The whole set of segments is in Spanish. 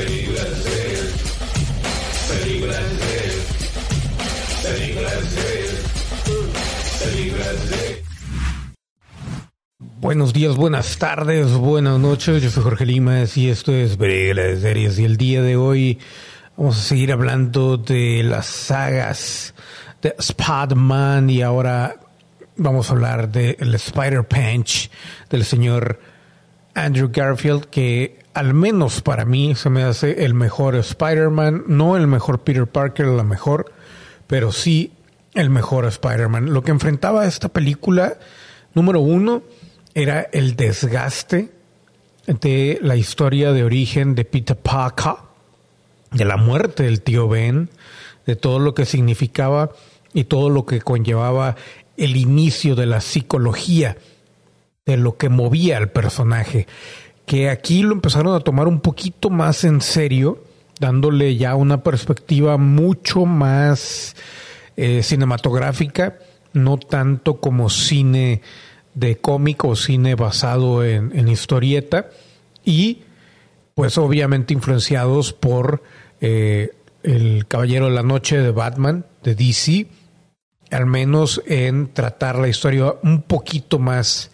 Películas de Películas de Películas de Películas de Buenos días, buenas tardes, buenas noches. Yo soy Jorge Limas y esto es Películas Series. Y el día de hoy vamos a seguir hablando de las sagas de Spider-Man y ahora vamos a hablar del Spider-Punch del señor Andrew Garfield, que al menos para mí se me hace el mejor Spider-Man, no el mejor Peter Parker, la mejor, pero sí el mejor Spider-Man. Lo que enfrentaba esta película, número uno, era el desgaste de la historia de origen de Peter Parker, de la muerte del tío Ben, de todo lo que significaba y todo lo que conllevaba el inicio de la psicología, de lo que movía al personaje, que aquí lo empezaron a tomar un poquito más en serio, dándole ya una perspectiva mucho más eh, cinematográfica, no tanto como cine de cómic o cine basado en, historieta, y pues obviamente influenciados por eh, El Caballero de la Noche de Batman, de DC, al menos en tratar la historia un poquito más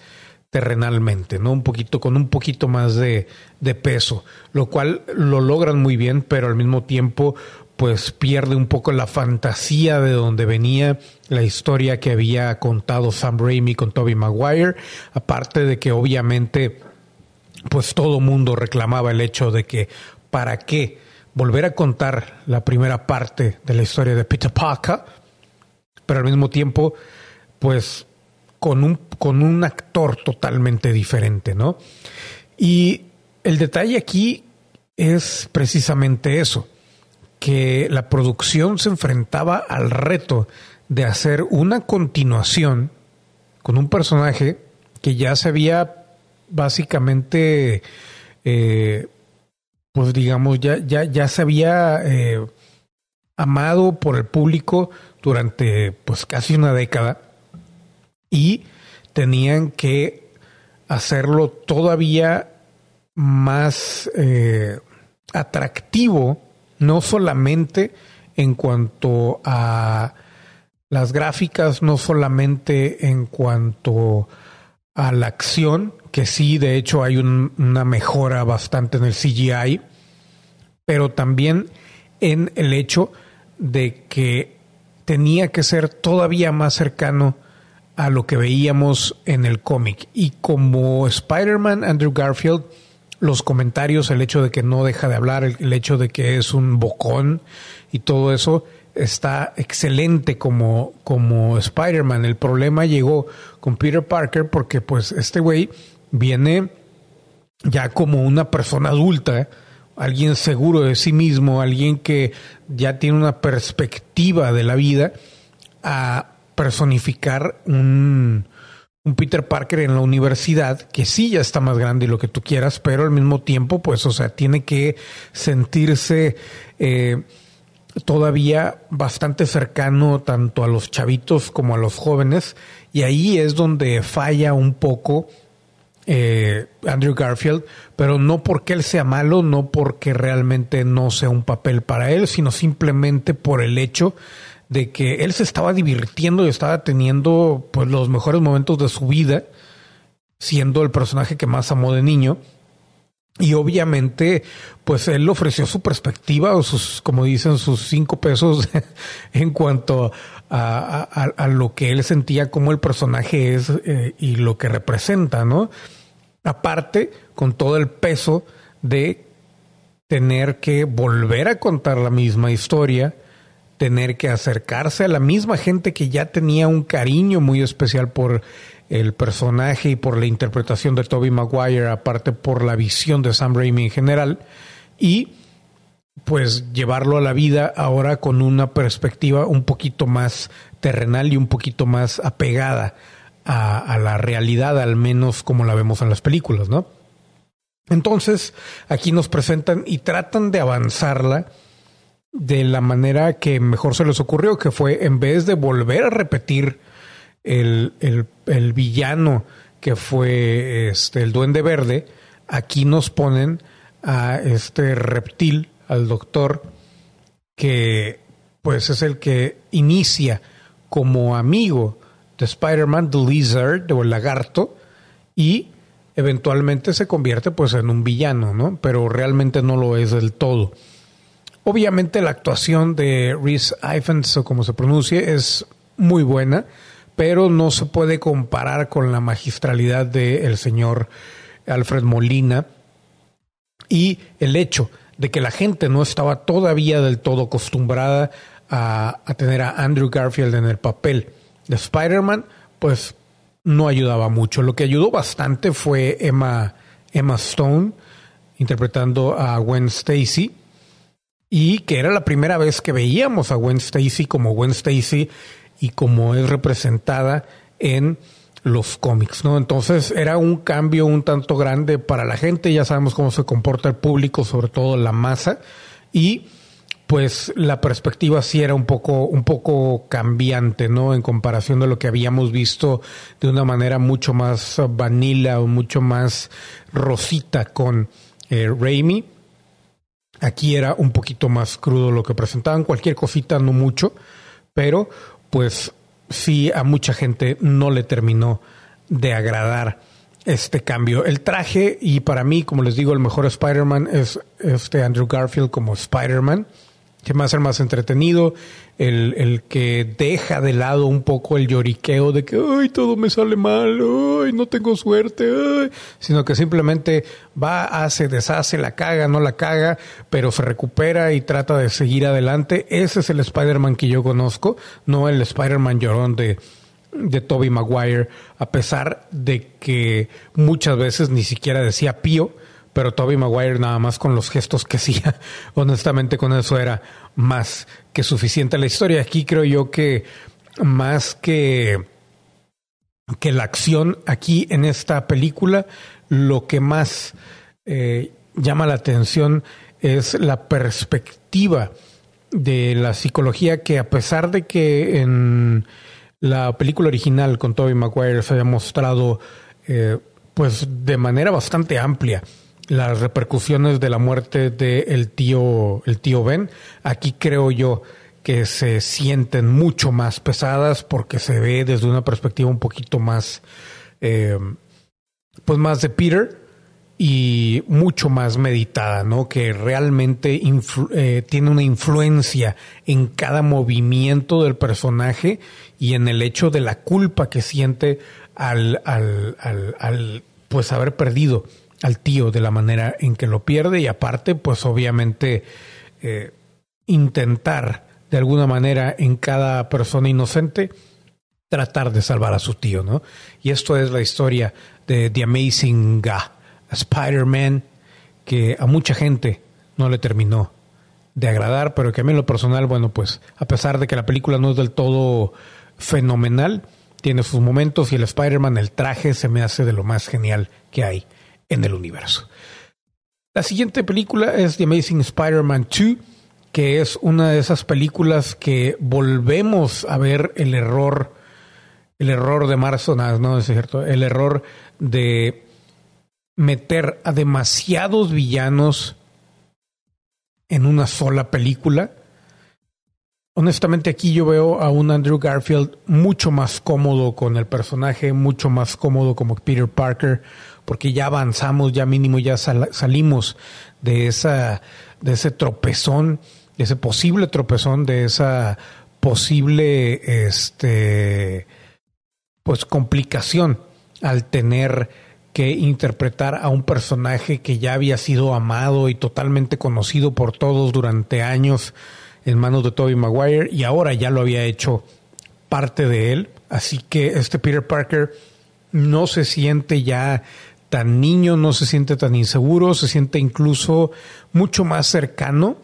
terrenalmente, ¿no? Un poquito, con un poquito más de, de peso, lo cual lo logran muy bien, pero al mismo tiempo pues pierde un poco la fantasía de donde venía la historia que había contado Sam Raimi con Tobey Maguire, aparte de que obviamente pues todo mundo reclamaba el hecho de que para qué volver a contar la primera parte de la historia de Peter Parker, pero al mismo tiempo pues con un, con un actor totalmente diferente, ¿no? Y el detalle aquí es precisamente eso que la producción se enfrentaba al reto de hacer una continuación con un personaje que ya se había básicamente, eh, pues digamos, ya, ya, ya se había eh, amado por el público durante pues casi una década y tenían que hacerlo todavía más eh, atractivo no solamente en cuanto a las gráficas, no solamente en cuanto a la acción, que sí, de hecho hay un, una mejora bastante en el CGI, pero también en el hecho de que tenía que ser todavía más cercano a lo que veíamos en el cómic. Y como Spider-Man, Andrew Garfield, los comentarios, el hecho de que no deja de hablar, el, hecho de que es un bocón y todo eso está excelente como, como Spider-Man. El problema llegó con Peter Parker porque pues este güey viene ya como una persona adulta, alguien seguro de sí mismo, alguien que ya tiene una perspectiva de la vida a personificar un, un Peter Parker en la universidad que sí ya está más grande y lo que tú quieras, pero al mismo tiempo, pues, o sea, tiene que sentirse eh, todavía bastante cercano tanto a los chavitos como a los jóvenes. Y ahí es donde falla un poco eh, Andrew Garfield, pero no porque él sea malo, no porque realmente no sea un papel para él, sino simplemente por el hecho de que él se estaba divirtiendo y estaba teniendo pues los mejores momentos de su vida, siendo el personaje que más amó de niño. Y obviamente, pues él ofreció su perspectiva o sus, como dicen, sus cinco pesos en cuanto a, lo que él sentía como el personaje es eh, y lo que representa, ¿no? Aparte, con todo el peso de tener que volver a contar la misma historia, tener que acercarse a la misma gente que ya tenía un cariño muy especial por el personaje y por la interpretación de Toby Maguire, aparte por la visión de Sam Raimi en general, y pues llevarlo a la vida ahora con una perspectiva un poquito más terrenal y un poquito más apegada a, a la realidad, al menos como la vemos en las películas, ¿no? Entonces, aquí nos presentan y tratan de avanzarla de la manera que mejor se les ocurrió, que fue en vez de volver a repetir el, el, villano que fue este, el duende verde, aquí nos ponen a este reptil, al doctor, que pues es el que inicia como amigo de Spider-Man, The Lizard o el lagarto, y eventualmente se convierte pues en un villano, ¿no? Pero realmente no lo es del todo. Obviamente la actuación de Rhys Ifans, o como se pronuncie, es muy buena, pero no se puede comparar con la magistralidad del señor Alfred Molina y el hecho de que la gente no estaba todavía del todo acostumbrada a, a tener a Andrew Garfield en el papel de Spider-Man, pues no ayudaba mucho. Lo que ayudó bastante fue Emma, Emma Stone interpretando a Gwen Stacy y que era la primera vez que veíamos a Gwen Stacy como Gwen Stacy y como es representada en los cómics, ¿no? Entonces era un cambio un tanto grande para la gente, ya sabemos cómo se comporta el público, sobre todo la masa, y pues la perspectiva sí era un poco, un poco cambiante, ¿no? En comparación de lo que habíamos visto de una manera mucho más vanilla o mucho más rosita con eh, Raimi Aquí era un poquito más crudo lo que presentaban, cualquier cosita, no mucho, pero pues sí a mucha gente no le terminó de agradar este cambio. El traje, y para mí, como les digo, el mejor Spider-Man es este Andrew Garfield como Spider-Man que a ser más entretenido, el, el, que deja de lado un poco el lloriqueo de que, ay, todo me sale mal, ay, no tengo suerte, ay, sino que simplemente va, hace, deshace, la caga, no la caga, pero se recupera y trata de seguir adelante. Ese es el Spider-Man que yo conozco, no el Spider-Man llorón de, de Toby Maguire, a pesar de que muchas veces ni siquiera decía pío, pero Toby Maguire nada más con los gestos que hacía, honestamente con eso era más que suficiente. La historia aquí creo yo que más que, que la acción aquí en esta película, lo que más eh, llama la atención es la perspectiva de la psicología que a pesar de que en la película original con Toby Maguire se haya mostrado eh, pues de manera bastante amplia las repercusiones de la muerte del tío, el tío Ben. Aquí creo yo que se sienten mucho más pesadas porque se ve desde una perspectiva un poquito más, eh, pues más de Peter y mucho más meditada, ¿no? Que realmente eh, tiene una influencia en cada movimiento del personaje y en el hecho de la culpa que siente al, al, al, al pues haber perdido al tío de la manera en que lo pierde y aparte, pues obviamente eh, intentar de alguna manera en cada persona inocente tratar de salvar a su tío, ¿no? Y esto es la historia de The Amazing Spider-Man, que a mucha gente no le terminó de agradar, pero que a mí en lo personal, bueno, pues a pesar de que la película no es del todo fenomenal, tiene sus momentos y el Spider-Man, el traje, se me hace de lo más genial que hay en el universo. La siguiente película es The Amazing Spider-Man 2, que es una de esas películas que volvemos a ver el error, el error de marzo, no es cierto, el error de meter a demasiados villanos en una sola película. Honestamente aquí yo veo a un Andrew Garfield mucho más cómodo con el personaje, mucho más cómodo como Peter Parker, porque ya avanzamos, ya mínimo ya salimos de esa de ese tropezón, de ese posible tropezón, de esa posible este pues complicación al tener que interpretar a un personaje que ya había sido amado y totalmente conocido por todos durante años en manos de Tobey Maguire y ahora ya lo había hecho parte de él, así que este Peter Parker no se siente ya tan niño, no se siente tan inseguro, se siente incluso mucho más cercano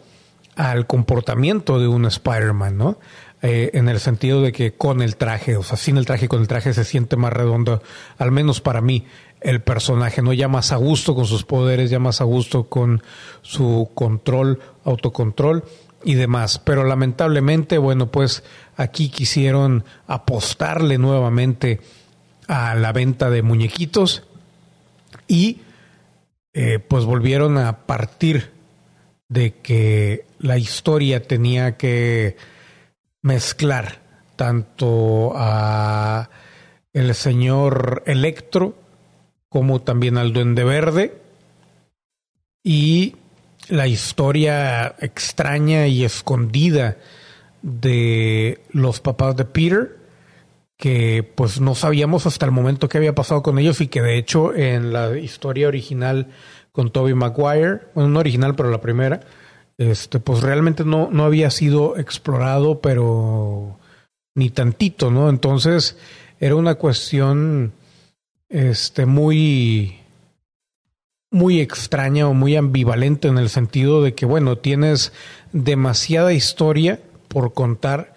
al comportamiento de un Spider-Man, ¿no? Eh, en el sentido de que con el traje, o sea, sin el traje, con el traje se siente más redondo, al menos para mí, el personaje, ¿no? Ya más a gusto con sus poderes, ya más a gusto con su control, autocontrol y demás. Pero lamentablemente, bueno, pues aquí quisieron apostarle nuevamente a la venta de muñequitos y eh, pues volvieron a partir de que la historia tenía que mezclar tanto a el señor Electro como también al Duende Verde. Y la historia extraña y escondida de los papás de Peter que pues no sabíamos hasta el momento qué había pasado con ellos y que de hecho en la historia original con Toby Maguire, bueno, no original pero la primera, este pues realmente no, no había sido explorado pero ni tantito, ¿no? Entonces era una cuestión este muy muy extraña o muy ambivalente en el sentido de que bueno, tienes demasiada historia por contar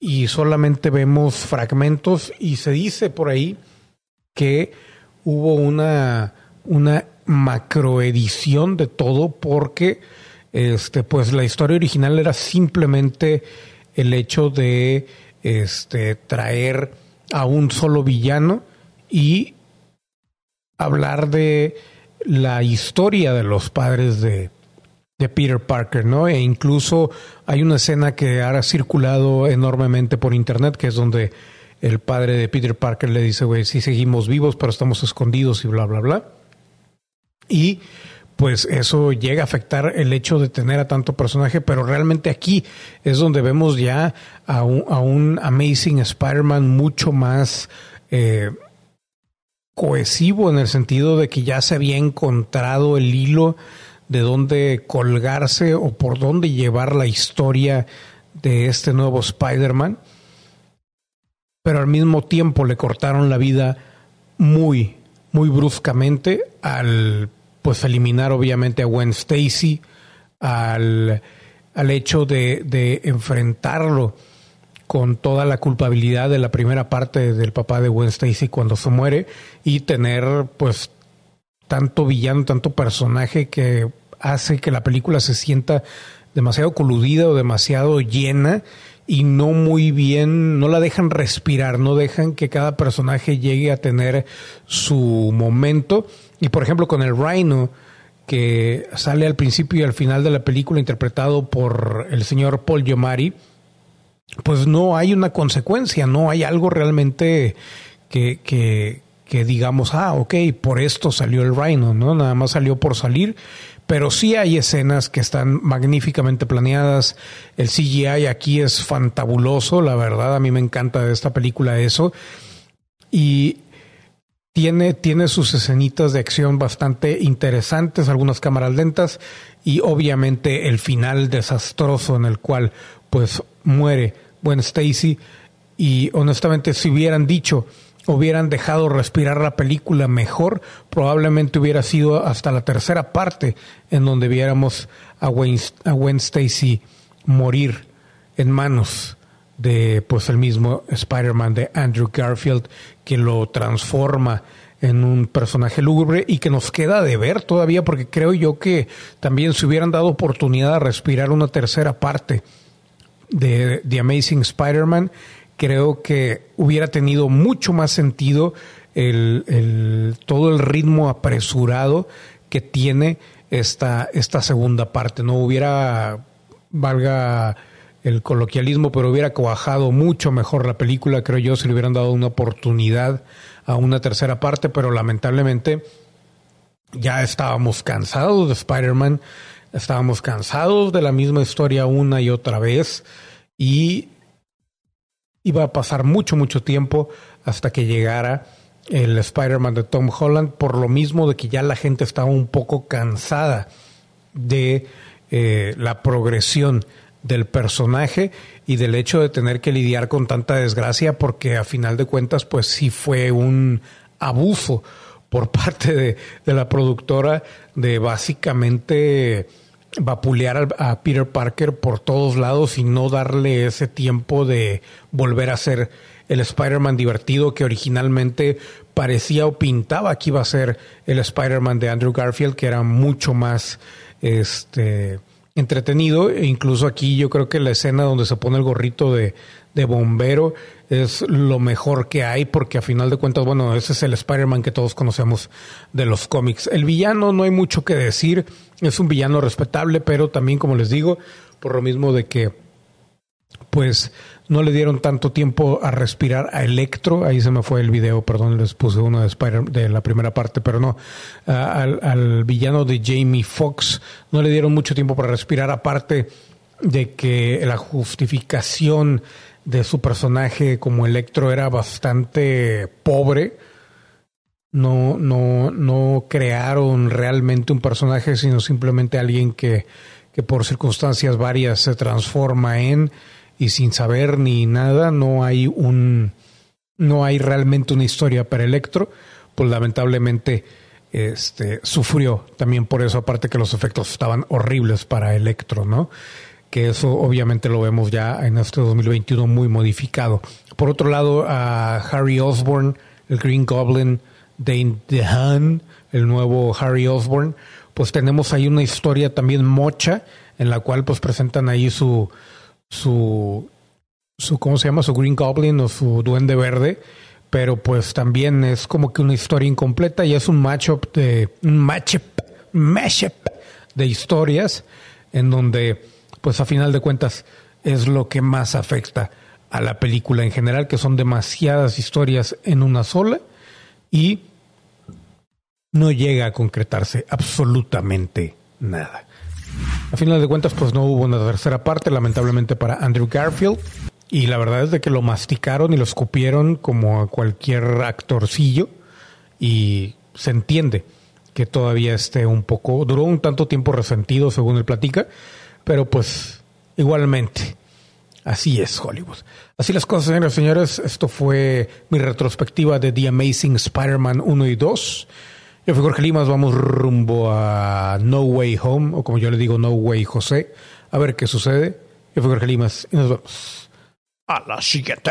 y solamente vemos fragmentos y se dice por ahí que hubo una, una macroedición de todo porque este pues la historia original era simplemente el hecho de este traer a un solo villano y hablar de la historia de los padres de, de Peter Parker, ¿no? E incluso hay una escena que ha circulado enormemente por internet, que es donde el padre de Peter Parker le dice, güey, sí seguimos vivos, pero estamos escondidos y bla, bla, bla. Y pues eso llega a afectar el hecho de tener a tanto personaje, pero realmente aquí es donde vemos ya a un, a un Amazing Spider-Man mucho más eh, cohesivo en el sentido de que ya se había encontrado el hilo de dónde colgarse o por dónde llevar la historia de este nuevo Spider-Man, pero al mismo tiempo le cortaron la vida muy, muy bruscamente al pues eliminar obviamente a Gwen Stacy, al, al hecho de, de enfrentarlo con toda la culpabilidad de la primera parte del papá de Gwen Stacy cuando se muere y tener pues tanto villano, tanto personaje que hace que la película se sienta demasiado coludida o demasiado llena y no muy bien, no la dejan respirar, no dejan que cada personaje llegue a tener su momento. Y por ejemplo con el Rhino, que sale al principio y al final de la película interpretado por el señor Paul Giamatti, pues no hay una consecuencia, no hay algo realmente que, que, que digamos, ah, ok, por esto salió el Rhino, ¿no? Nada más salió por salir, pero sí hay escenas que están magníficamente planeadas. El CGI aquí es fantabuloso, la verdad, a mí me encanta de esta película eso. Y tiene, tiene sus escenitas de acción bastante interesantes, algunas cámaras lentas y obviamente el final desastroso en el cual pues muere Gwen Stacy y honestamente si hubieran dicho hubieran dejado respirar la película mejor, probablemente hubiera sido hasta la tercera parte en donde viéramos a Gwen, a Stacy morir en manos de pues el mismo Spider-Man de Andrew Garfield que lo transforma en un personaje lúgubre y que nos queda de ver todavía porque creo yo que también se hubieran dado oportunidad a respirar una tercera parte de The Amazing Spider-Man, creo que hubiera tenido mucho más sentido el, todo el ritmo apresurado que tiene esta, esta segunda parte. No hubiera, valga el coloquialismo, pero hubiera cuajado mucho mejor la película, creo yo, si le hubieran dado una oportunidad a una tercera parte, pero lamentablemente ya estábamos cansados de Spider-Man Estábamos cansados de la misma historia una y otra vez y iba a pasar mucho, mucho tiempo hasta que llegara el Spider-Man de Tom Holland, por lo mismo de que ya la gente estaba un poco cansada de eh, la progresión del personaje y del hecho de tener que lidiar con tanta desgracia, porque a final de cuentas, pues sí fue un abuso por parte de, de la productora de básicamente vapulear a Peter Parker por todos lados y no darle ese tiempo de volver a ser el Spider-Man divertido que originalmente parecía o pintaba que iba a ser el Spider-Man de Andrew Garfield, que era mucho más este entretenido. E incluso aquí yo creo que la escena donde se pone el gorrito de, de bombero es lo mejor que hay porque a final de cuentas, bueno, ese es el Spider-Man que todos conocemos de los cómics. El villano no hay mucho que decir, es un villano respetable, pero también, como les digo, por lo mismo de que pues no le dieron tanto tiempo a respirar a Electro, ahí se me fue el video, perdón, les puse uno de Spider de la primera parte, pero no, al, al, villano de Jamie Foxx no le dieron mucho tiempo para respirar, aparte de que la justificación de su personaje como Electro era bastante pobre. No, no, no crearon realmente un personaje, sino simplemente alguien que, que por circunstancias varias se transforma en y sin saber ni nada, no hay un no hay realmente una historia para Electro, pues lamentablemente este sufrió también por eso, aparte que los efectos estaban horribles para Electro, ¿no? Que eso obviamente lo vemos ya en este 2021 muy modificado. Por otro lado, a Harry Osborne, el Green Goblin, Dane DeHaan, el nuevo Harry Osborne, pues tenemos ahí una historia también mocha en la cual pues presentan ahí su su, su, ¿cómo se llama? Su Green Goblin o su Duende Verde, pero pues también es como que una historia incompleta y es un matchup de, un matchup, mashup de historias en donde, pues a final de cuentas, es lo que más afecta a la película en general, que son demasiadas historias en una sola y no llega a concretarse absolutamente nada. A final de cuentas, pues no hubo una tercera parte, lamentablemente para Andrew Garfield. Y la verdad es de que lo masticaron y lo escupieron como a cualquier actorcillo. Y se entiende que todavía esté un poco, duró un tanto tiempo resentido según él platica, pero pues igualmente, así es Hollywood. Así las cosas, señoras y señores, esto fue mi retrospectiva de The Amazing Spider-Man 1 y 2. Yo fui Jorge Limas, vamos rumbo a No Way Home, o como yo le digo, No Way José, a ver qué sucede. Yo fui Jorge Limas y nos vemos a la siguiente.